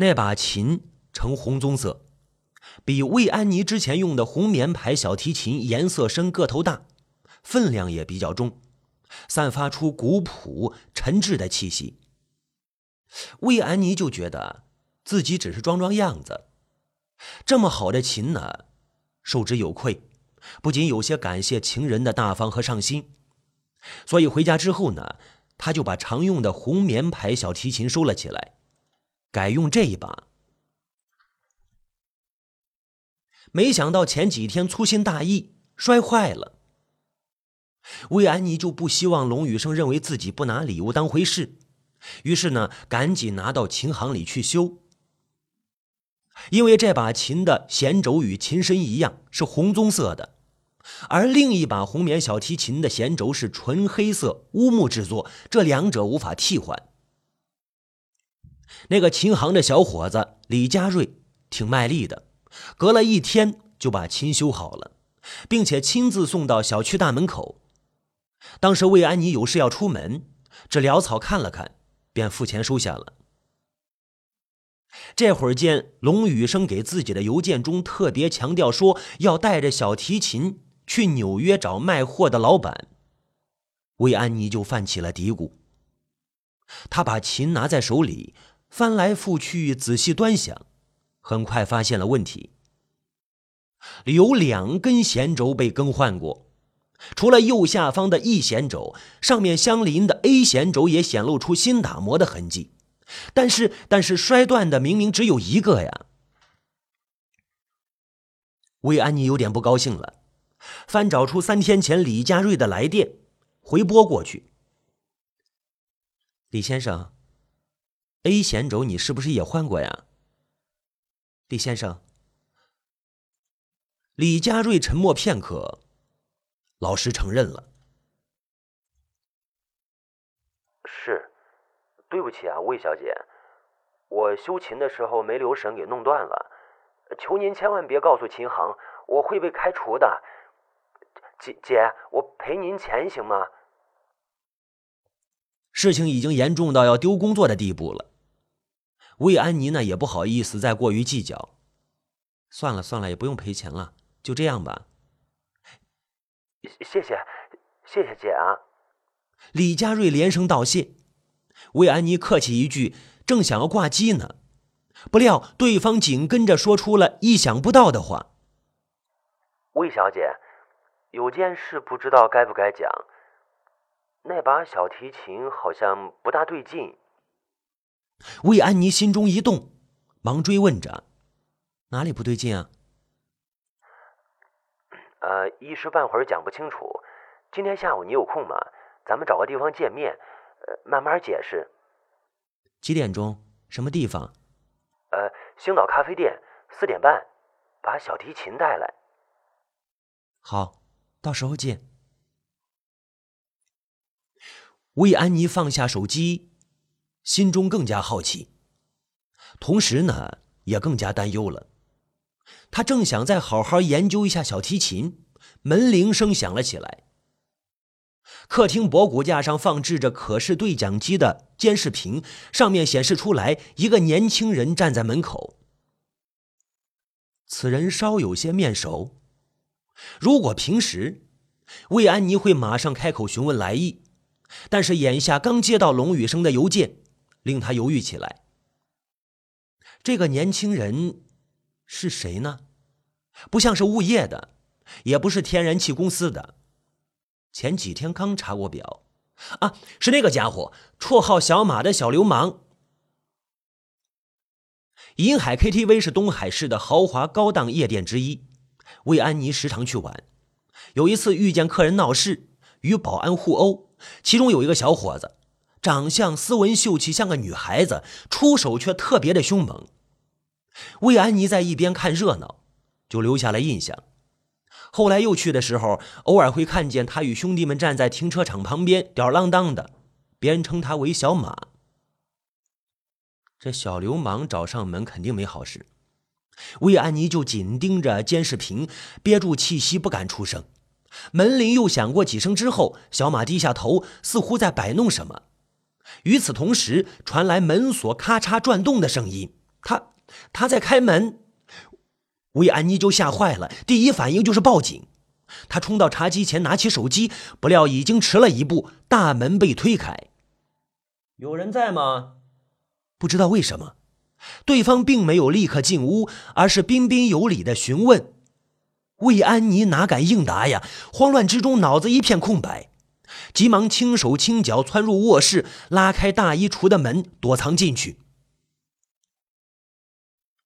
那把琴呈红棕色，比魏安妮之前用的红棉牌小提琴颜色深、个头大，分量也比较重，散发出古朴沉滞的气息。魏安妮就觉得自己只是装装样子，这么好的琴呢，受之有愧，不仅有些感谢情人的大方和上心，所以回家之后呢，他就把常用的红棉牌小提琴收了起来。改用这一把，没想到前几天粗心大意摔坏了。魏安妮就不希望龙宇生认为自己不拿礼物当回事，于是呢，赶紧拿到琴行里去修。因为这把琴的弦轴与琴身一样是红棕色的，而另一把红棉小提琴的弦轴是纯黑色乌木制作，这两者无法替换。那个琴行的小伙子李佳瑞挺卖力的，隔了一天就把琴修好了，并且亲自送到小区大门口。当时魏安妮有事要出门，这潦草看了看，便付钱收下了。这会儿见龙雨生给自己的邮件中特别强调说要带着小提琴去纽约找卖货的老板，魏安妮就泛起了嘀咕。他把琴拿在手里。翻来覆去，仔细端详，很快发现了问题。有两根弦轴被更换过，除了右下方的 E 弦轴，上面相邻的 A 弦轴也显露出新打磨的痕迹。但是，但是摔断的明明只有一个呀！魏安妮有点不高兴了，翻找出三天前李佳瑞的来电，回拨过去：“李先生。” A 弦轴你是不是也换过呀，李先生？李佳瑞沉默片刻，老师承认了：“是，对不起啊，魏小姐，我修琴的时候没留神给弄断了，求您千万别告诉琴行，我会被开除的。姐姐，我赔您钱行吗？”事情已经严重到要丢工作的地步了。魏安妮呢也不好意思再过于计较，算了算了，也不用赔钱了，就这样吧。谢谢，谢谢姐啊！李佳瑞连声道谢。魏安妮客气一句，正想要挂机呢，不料对方紧跟着说出了意想不到的话：“魏小姐，有件事不知道该不该讲。那把小提琴好像不大对劲。”魏安妮心中一动，忙追问着：“哪里不对劲啊？”“呃，一时半会儿讲不清楚。今天下午你有空吗？咱们找个地方见面，呃，慢慢解释。”“几点钟？什么地方？”“呃，星岛咖啡店，四点半，把小提琴带来。”“好，到时候见。”魏安妮放下手机。心中更加好奇，同时呢，也更加担忧了。他正想再好好研究一下小提琴，门铃声响了起来。客厅博古架上放置着可视对讲机的监视屏，上面显示出来一个年轻人站在门口。此人稍有些面熟，如果平时，魏安妮会马上开口询问来意，但是眼下刚接到龙宇生的邮件。令他犹豫起来。这个年轻人是谁呢？不像是物业的，也不是天然气公司的。前几天刚查过表，啊，是那个家伙，绰号小马的小流氓。银海 KTV 是东海市的豪华高档夜店之一，魏安妮时常去玩。有一次遇见客人闹事，与保安互殴，其中有一个小伙子。长相斯文秀气，像个女孩子，出手却特别的凶猛。魏安妮在一边看热闹，就留下了印象。后来又去的时候，偶尔会看见他与兄弟们站在停车场旁边吊儿郎当的，别人称他为小马。这小流氓找上门，肯定没好事。魏安妮就紧盯着监视屏，憋住气息不敢出声。门铃又响过几声之后，小马低下头，似乎在摆弄什么。与此同时，传来门锁咔嚓转动的声音，他他在开门。魏安妮就吓坏了，第一反应就是报警。她冲到茶几前，拿起手机，不料已经迟了一步，大门被推开。有人在吗？不知道为什么，对方并没有立刻进屋，而是彬彬有礼的询问。魏安妮哪敢应答呀？慌乱之中，脑子一片空白，急忙轻手轻脚窜入卧室，拉开大衣橱的门，躲藏进去。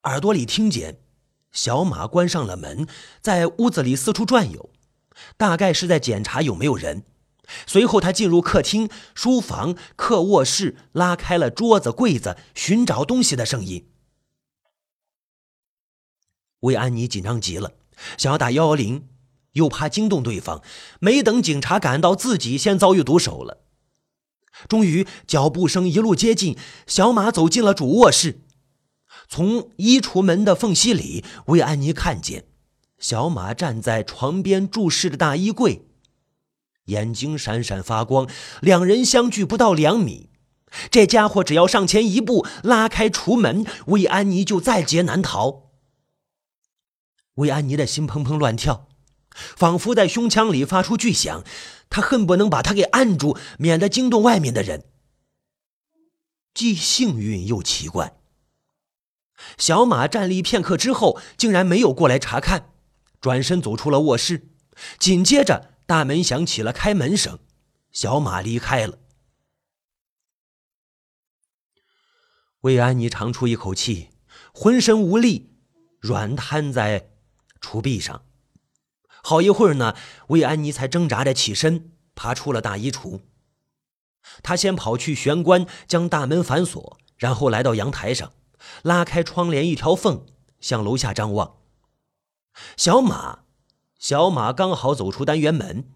耳朵里听见小马关上了门，在屋子里四处转悠，大概是在检查有没有人。随后，他进入客厅、书房、客卧室，拉开了桌子、柜子，寻找东西的声音。魏安妮紧张极了。想要打幺幺零，又怕惊动对方，没等警察赶到，自己先遭遇毒手了。终于，脚步声一路接近，小马走进了主卧室。从衣橱门的缝隙里，魏安妮看见小马站在床边，注视着大衣柜，眼睛闪闪发光。两人相距不到两米，这家伙只要上前一步，拉开橱门，魏安妮就在劫难逃。魏安妮的心砰砰乱跳，仿佛在胸腔里发出巨响。他恨不能把他给按住，免得惊动外面的人。既幸运又奇怪，小马站立片刻之后，竟然没有过来查看，转身走出了卧室。紧接着，大门响起了开门声，小马离开了。魏安妮长出一口气，浑身无力，软瘫在。橱壁上，好一会儿呢，魏安妮才挣扎着起身，爬出了大衣橱。她先跑去玄关，将大门反锁，然后来到阳台上，拉开窗帘一条缝，向楼下张望。小马，小马刚好走出单元门，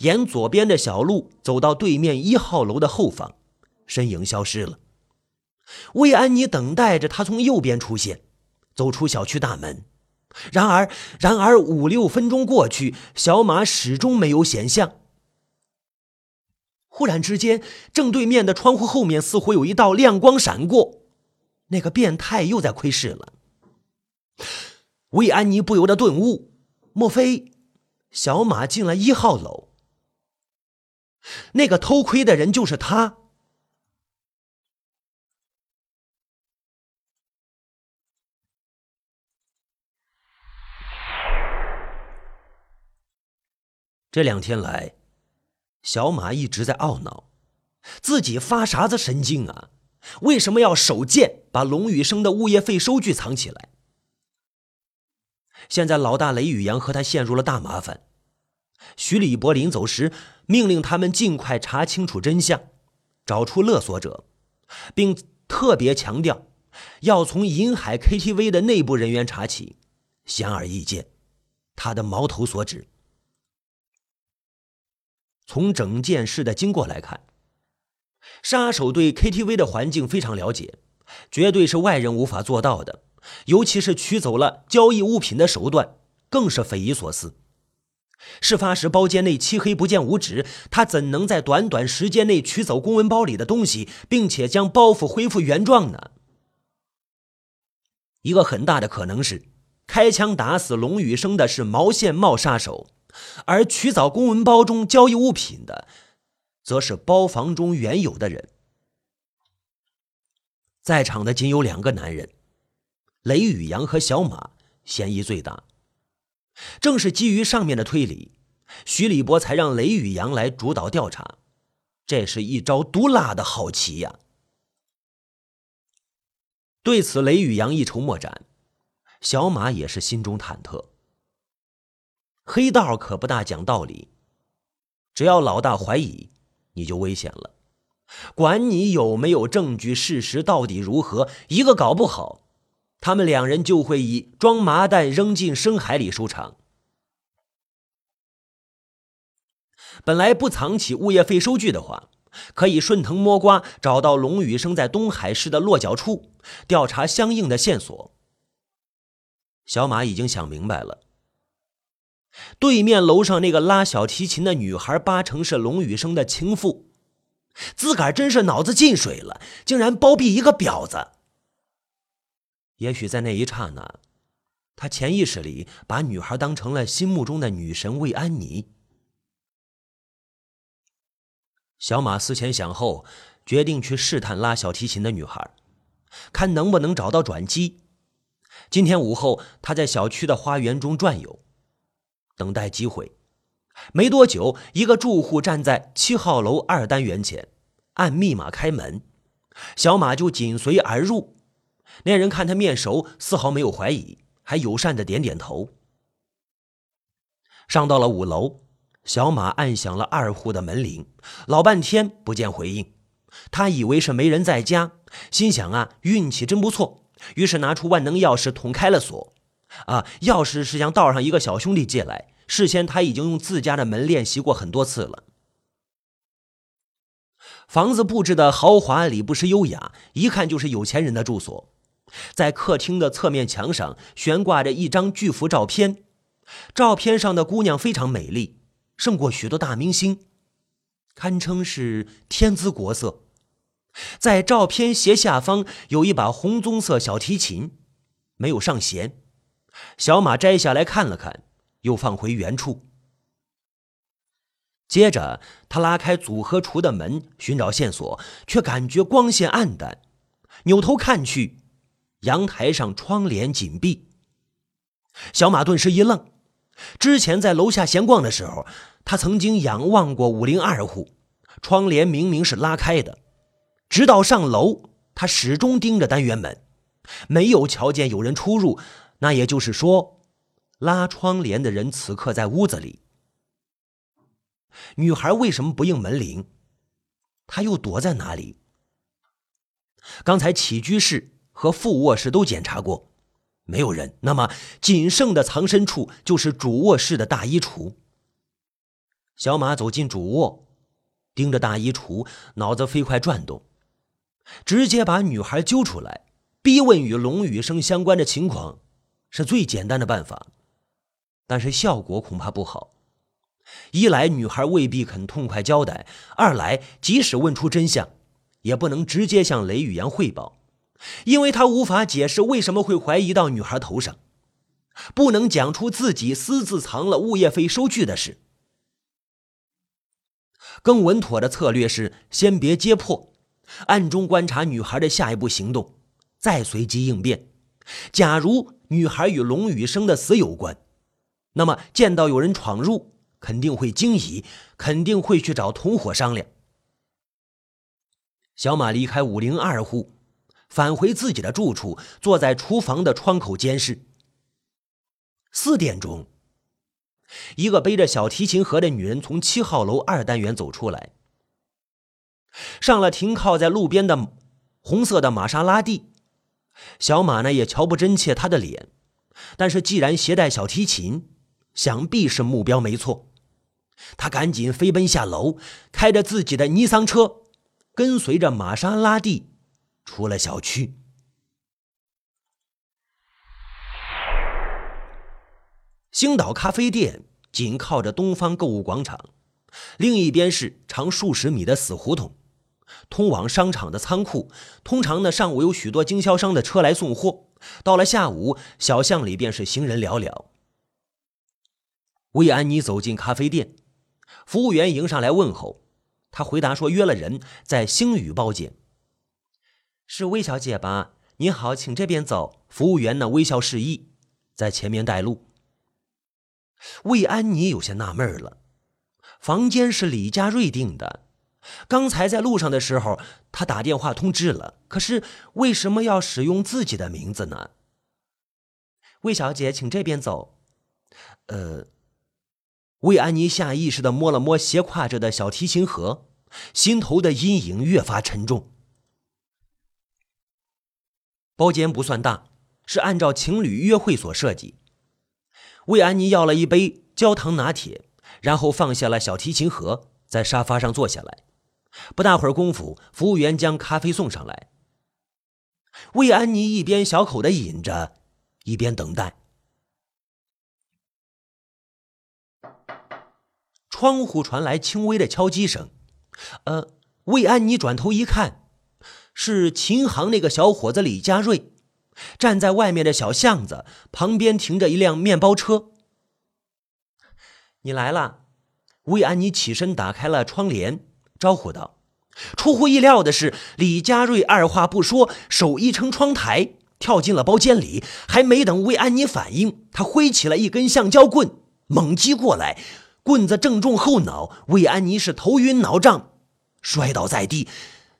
沿左边的小路走到对面一号楼的后方，身影消失了。魏安妮等待着他从右边出现，走出小区大门。然而，然而五六分钟过去，小马始终没有显像。忽然之间，正对面的窗户后面似乎有一道亮光闪过，那个变态又在窥视了。魏安妮不由得顿悟：莫非小马进了一号楼？那个偷窥的人就是他？这两天来，小马一直在懊恼，自己发啥子神经啊？为什么要手贱把龙宇生的物业费收据藏起来？现在老大雷宇阳和他陷入了大麻烦。徐礼博临走时命令他们尽快查清楚真相，找出勒索者，并特别强调要从银海 KTV 的内部人员查起。显而易见，他的矛头所指。从整件事的经过来看，杀手对 KTV 的环境非常了解，绝对是外人无法做到的。尤其是取走了交易物品的手段，更是匪夷所思。事发时包间内漆黑不见五指，他怎能在短短时间内取走公文包里的东西，并且将包袱恢复原状呢？一个很大的可能是，开枪打死龙宇生的是毛线帽杀手。而取走公文包中交易物品的，则是包房中原有的人。在场的仅有两个男人，雷宇阳和小马，嫌疑最大。正是基于上面的推理，徐礼波才让雷宇阳来主导调查。这是一招毒辣的好棋呀！对此，雷宇阳一筹莫展，小马也是心中忐忑。黑道可不大讲道理，只要老大怀疑，你就危险了。管你有没有证据，事实到底如何，一个搞不好，他们两人就会以装麻袋扔进深海里收场。本来不藏起物业费收据的话，可以顺藤摸瓜找到龙宇生在东海市的落脚处，调查相应的线索。小马已经想明白了。对面楼上那个拉小提琴的女孩，八成是龙宇生的情妇。自个儿真是脑子进水了，竟然包庇一个婊子。也许在那一刹那，他潜意识里把女孩当成了心目中的女神魏安妮。小马思前想后，决定去试探拉小提琴的女孩，看能不能找到转机。今天午后，他在小区的花园中转悠，等待机会。没多久，一个住户站在七号楼二单元前，按密码开门，小马就紧随而入。那人看他面熟，丝毫没有怀疑，还友善的点点头。上到了五楼，小马按响了二户的门铃，老半天不见回应，他以为是没人在家，心想啊，运气真不错。于是拿出万能钥匙捅开了锁。啊，钥匙是向道上一个小兄弟借来。事先他已经用自家的门练习过很多次了。房子布置的豪华里不失优雅，一看就是有钱人的住所。在客厅的侧面墙上悬挂着一张巨幅照片，照片上的姑娘非常美丽，胜过许多大明星，堪称是天姿国色。在照片斜下方有一把红棕色小提琴，没有上弦。小马摘下来看了看。又放回原处。接着，他拉开组合橱的门，寻找线索，却感觉光线暗淡。扭头看去，阳台上窗帘紧闭。小马顿时一愣。之前在楼下闲逛的时候，他曾经仰望过五零二户，窗帘明明是拉开的。直到上楼，他始终盯着单元门，没有瞧见有人出入。那也就是说。拉窗帘的人此刻在屋子里。女孩为什么不应门铃？她又躲在哪里？刚才起居室和副卧室都检查过，没有人。那么仅剩的藏身处就是主卧室的大衣橱。小马走进主卧，盯着大衣橱，脑子飞快转动，直接把女孩揪出来，逼问与龙雨生相关的情况，是最简单的办法。但是效果恐怕不好。一来女孩未必肯痛快交代，二来即使问出真相，也不能直接向雷雨阳汇报，因为他无法解释为什么会怀疑到女孩头上，不能讲出自己私自藏了物业费收据的事。更稳妥的策略是先别揭破，暗中观察女孩的下一步行动，再随机应变。假如女孩与龙雨生的死有关。那么，见到有人闯入，肯定会惊疑，肯定会去找同伙商量。小马离开五零二户，返回自己的住处，坐在厨房的窗口监视。四点钟，一个背着小提琴盒的女人从七号楼二单元走出来，上了停靠在路边的红色的玛莎拉蒂。小马呢也瞧不真切他的脸，但是既然携带小提琴。想必是目标没错，他赶紧飞奔下楼，开着自己的尼桑车，跟随着玛莎拉蒂出了小区。星岛咖啡店紧靠着东方购物广场，另一边是长数十米的死胡同，通往商场的仓库。通常呢，上午有许多经销商的车来送货，到了下午，小巷里便是行人寥寥。魏安妮走进咖啡店，服务员迎上来问候。她回答说：“约了人在星宇包间。”是魏小姐吧？您好，请这边走。服务员呢微笑示意，在前面带路。魏安妮有些纳闷了，房间是李佳瑞订的，刚才在路上的时候，他打电话通知了，可是为什么要使用自己的名字呢？魏小姐，请这边走。呃。魏安妮下意识的摸了摸斜挎着的小提琴盒，心头的阴影越发沉重。包间不算大，是按照情侣约会所设计。魏安妮要了一杯焦糖拿铁，然后放下了小提琴盒，在沙发上坐下来。不大会儿功夫，服务员将咖啡送上来。魏安妮一边小口的饮着，一边等待。窗户传来轻微的敲击声，呃，魏安妮转头一看，是琴行那个小伙子李佳瑞，站在外面的小巷子旁边停着一辆面包车。你来了，魏安妮起身打开了窗帘，招呼道。出乎意料的是，李佳瑞二话不说，手一撑窗台，跳进了包间里。还没等魏安妮反应，他挥起了一根橡胶棍，猛击过来，棍子正中后脑，魏安妮是头晕脑胀，摔倒在地。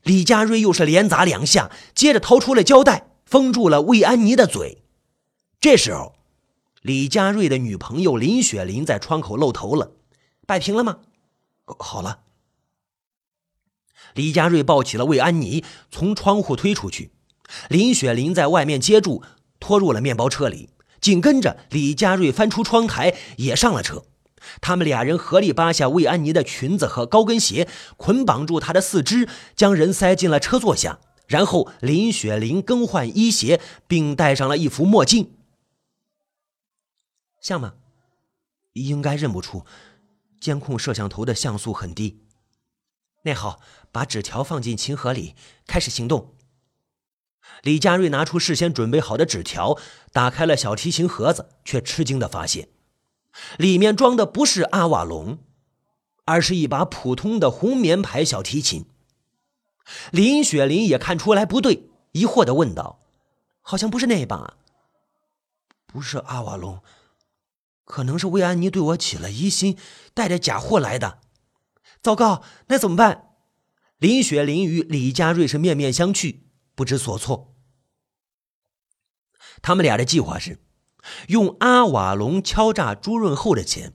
李佳瑞又是连砸两下，接着掏出了胶带，封住了魏安妮的嘴。这时候，李佳瑞的女朋友林雪玲在窗口露头了。摆平了吗？好了。李佳瑞抱起了魏安妮，从窗户推出去。林雪玲在外面接住，拖入了面包车里。紧跟着，李佳瑞翻出窗台，也上了车。他们俩人合力扒下魏安妮的裙子和高跟鞋，捆绑住她的四肢，将人塞进了车座下。然后，林雪玲更换衣鞋，并戴上了一副墨镜。像吗？应该认不出，监控摄像头的像素很低。那好，把纸条放进琴盒里，开始行动。李佳瑞拿出事先准备好的纸条，打开了小提琴盒子，却吃惊的发现。里面装的不是阿瓦隆，而是一把普通的红棉牌小提琴。林雪林也看出来不对，疑惑的问道：“好像不是那把，不是阿瓦隆，可能是魏安妮对我起了疑心，带着假货来的。糟糕，那怎么办？”林雪林与李佳瑞是面面相觑，不知所措。他们俩的计划是。用阿瓦隆敲诈朱润厚的钱，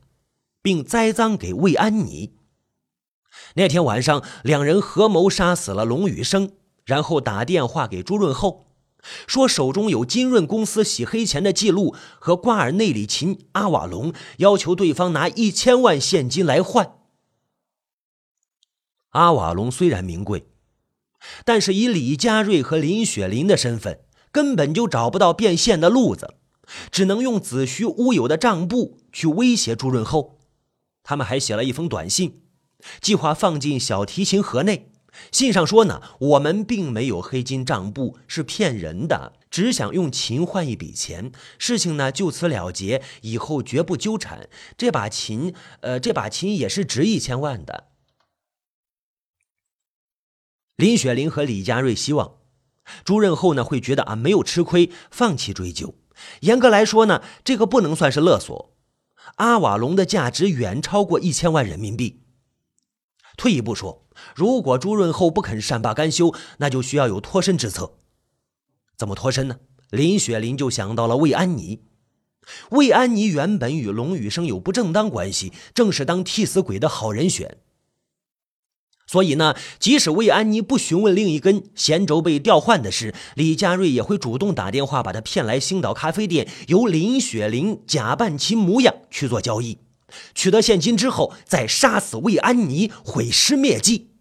并栽赃给魏安妮。那天晚上，两人合谋杀死了龙宇生，然后打电话给朱润厚，说手中有金润公司洗黑钱的记录和瓜尔内里琴阿瓦隆，要求对方拿一千万现金来换。阿瓦隆虽然名贵，但是以李佳瑞和林雪林的身份，根本就找不到变现的路子。只能用子虚乌有的账簿去威胁朱润厚。他们还写了一封短信，计划放进小提琴盒内。信上说呢，我们并没有黑金账簿，是骗人的，只想用琴换一笔钱，事情呢就此了结，以后绝不纠缠。这把琴，呃，这把琴也是值一千万的。林雪玲和李佳瑞希望朱润厚呢会觉得啊没有吃亏，放弃追究。严格来说呢，这个不能算是勒索。阿瓦隆的价值远超过一千万人民币。退一步说，如果朱润厚不肯善罢甘休，那就需要有脱身之策。怎么脱身呢？林雪林就想到了魏安妮。魏安妮原本与龙宇生有不正当关系，正是当替死鬼的好人选。所以呢，即使魏安妮不询问另一根弦轴被调换的事，李佳瑞也会主动打电话把他骗来星岛咖啡店，由林雪玲假扮其模样去做交易，取得现金之后再杀死魏安妮，毁尸灭迹。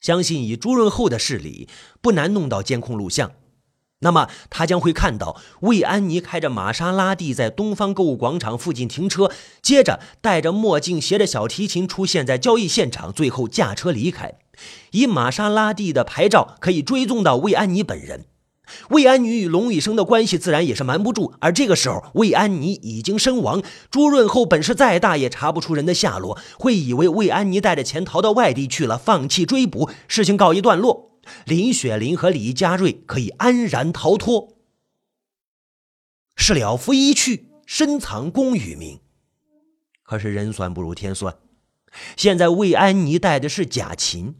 相信以朱润厚的势力，不难弄到监控录像。那么他将会看到魏安妮开着玛莎拉蒂在东方购物广场附近停车，接着戴着墨镜、携着小提琴出现在交易现场，最后驾车离开。以玛莎拉蒂的牌照可以追踪到魏安妮本人。魏安妮与龙宇生的关系自然也是瞒不住，而这个时候魏安妮已经身亡，朱润厚本事再大也查不出人的下落，会以为魏安妮带着钱逃到外地去了，放弃追捕，事情告一段落。林雪玲和李佳瑞可以安然逃脱，是了拂衣去，深藏功与名。可是人算不如天算，现在魏安妮带的是假琴，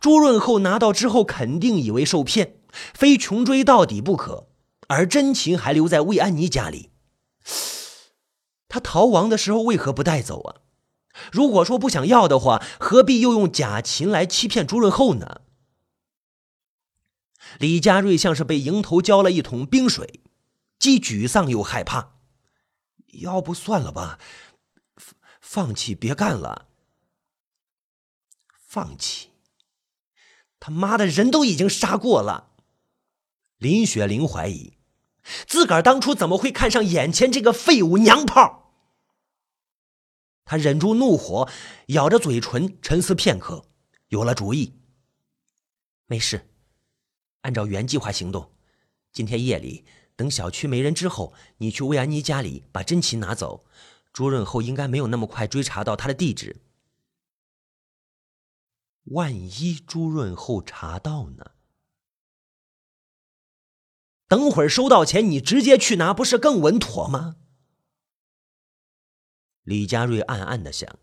朱润厚拿到之后肯定以为受骗，非穷追到底不可。而真琴还留在魏安妮家里，他逃亡的时候为何不带走啊？如果说不想要的话，何必又用假琴来欺骗朱润厚呢？李佳瑞像是被迎头浇了一桶冰水，既沮丧又害怕。要不算了吧，放弃，别干了。放弃？他妈的，人都已经杀过了。林雪玲怀疑，自个儿当初怎么会看上眼前这个废物娘炮？他忍住怒火，咬着嘴唇，沉思片刻，有了主意。没事。按照原计划行动，今天夜里，等小区没人之后，你去魏安妮家里把真琴拿走。朱润厚应该没有那么快追查到他的地址。万一朱润厚查到呢？等会儿收到钱，你直接去拿，不是更稳妥吗？李佳瑞暗暗的想，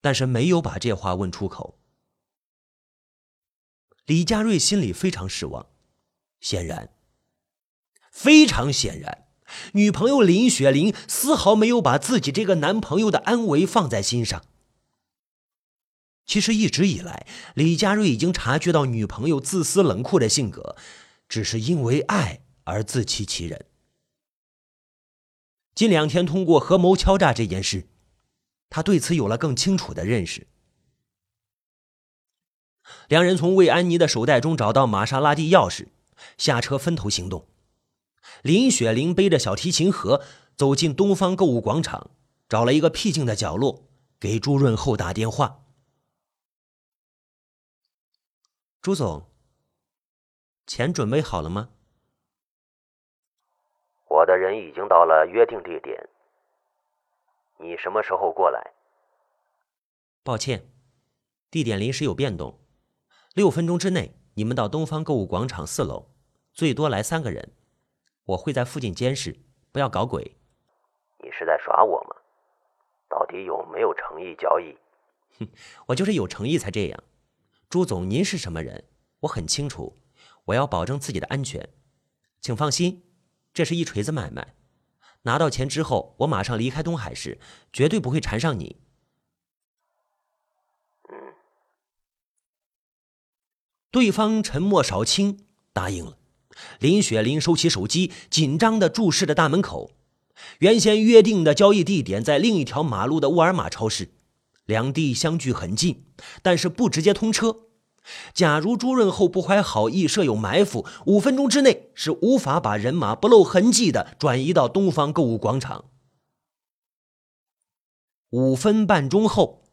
但是没有把这话问出口。李佳瑞心里非常失望，显然，非常显然，女朋友林雪玲丝毫没有把自己这个男朋友的安危放在心上。其实一直以来，李佳瑞已经察觉到女朋友自私冷酷的性格，只是因为爱而自欺欺人。近两天通过合谋敲诈这件事，他对此有了更清楚的认识。两人从魏安妮的手袋中找到玛莎拉蒂钥匙，下车分头行动。林雪玲背着小提琴盒走进东方购物广场，找了一个僻静的角落，给朱润厚打电话。朱总，钱准备好了吗？我的人已经到了约定地点。你什么时候过来？抱歉，地点临时有变动。六分钟之内，你们到东方购物广场四楼，最多来三个人。我会在附近监视，不要搞鬼。你是在耍我吗？到底有没有诚意交易？哼，我就是有诚意才这样。朱总，您是什么人？我很清楚。我要保证自己的安全，请放心，这是一锤子买卖。拿到钱之后，我马上离开东海市，绝对不会缠上你。对方沉默少卿，答应了。林雪玲收起手机，紧张的注视着大门口。原先约定的交易地点在另一条马路的沃尔玛超市。两地相距很近，但是不直接通车。假如朱润厚不怀好意，设有埋伏，五分钟之内是无法把人马不露痕迹的转移到东方购物广场。五分半钟后，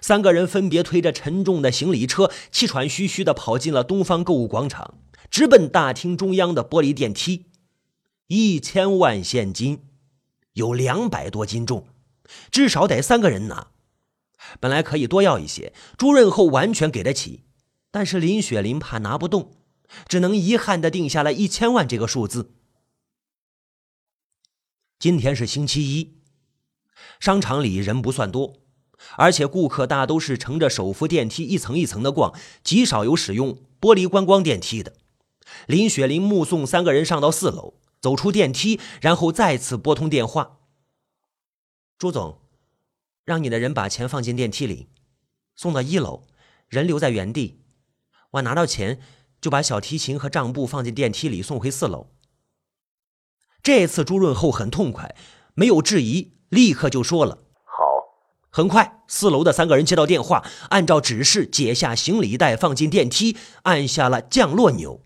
三个人分别推着沉重的行李车，气喘吁吁的跑进了东方购物广场，直奔大厅中央的玻璃电梯。一千万现金，有两百多斤重，至少得三个人拿。本来可以多要一些，朱润厚完全给得起，但是林雪玲怕拿不动，只能遗憾的定下了一千万这个数字。今天是星期一，商场里人不算多，而且顾客大都是乘着手扶电梯一层一层的逛，极少有使用玻璃观光电梯的。林雪玲目送三个人上到四楼，走出电梯，然后再次拨通电话：“朱总。”让你的人把钱放进电梯里，送到一楼，人留在原地。我拿到钱就把小提琴和账簿放进电梯里，送回四楼。这次朱润厚很痛快，没有质疑，立刻就说了：“。”很快，四楼的三个人接到电话，按照指示解下行李袋，放进电梯，按下了降落钮。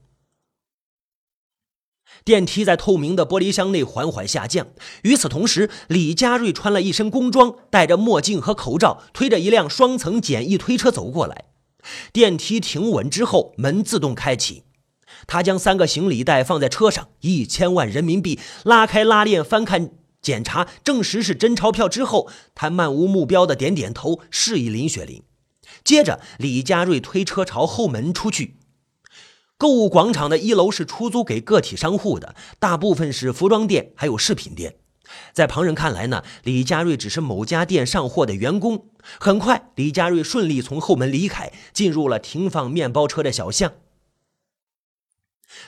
电梯在透明的玻璃箱内缓缓下降。与此同时，李佳瑞穿了一身工装，戴着墨镜和口罩，推着一辆双层简易推车走过来。电梯停稳之后，门自动开启。他将三个行李袋放在车上，一千万人民币，拉开拉链，翻看检查，证实是真钞票之后，他漫无目标的点点头，示意林雪玲。接着，李佳瑞推车朝后门出去。购物广场的一楼是出租给个体商户的，大部分是服装店，还有饰品店。在旁人看来呢，李佳瑞只是某家店上货的员工。很快，李佳瑞顺利从后门离开，进入了停放面包车的小巷。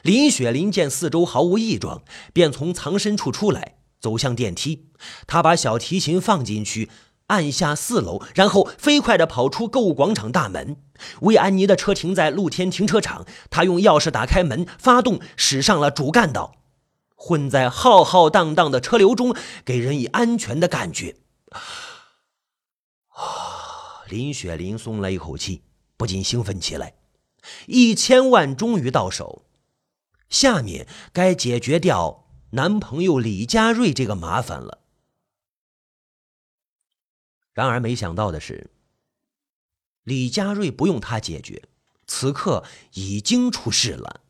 林雪玲见四周毫无异状，便从藏身处出来，走向电梯。他把小提琴放进去。按下四楼，然后飞快地跑出购物广场大门。魏安妮的车停在露天停车场，他用钥匙打开门，发动，驶上了主干道。混在浩浩荡荡的车流中，给人以安全的感觉。啊！林雪玲松了一口气，不禁兴奋起来。一千万终于到手，下面该解决掉男朋友李佳瑞这个麻烦了。然而，没想到的是，李佳瑞不用他解决，此刻已经出事了。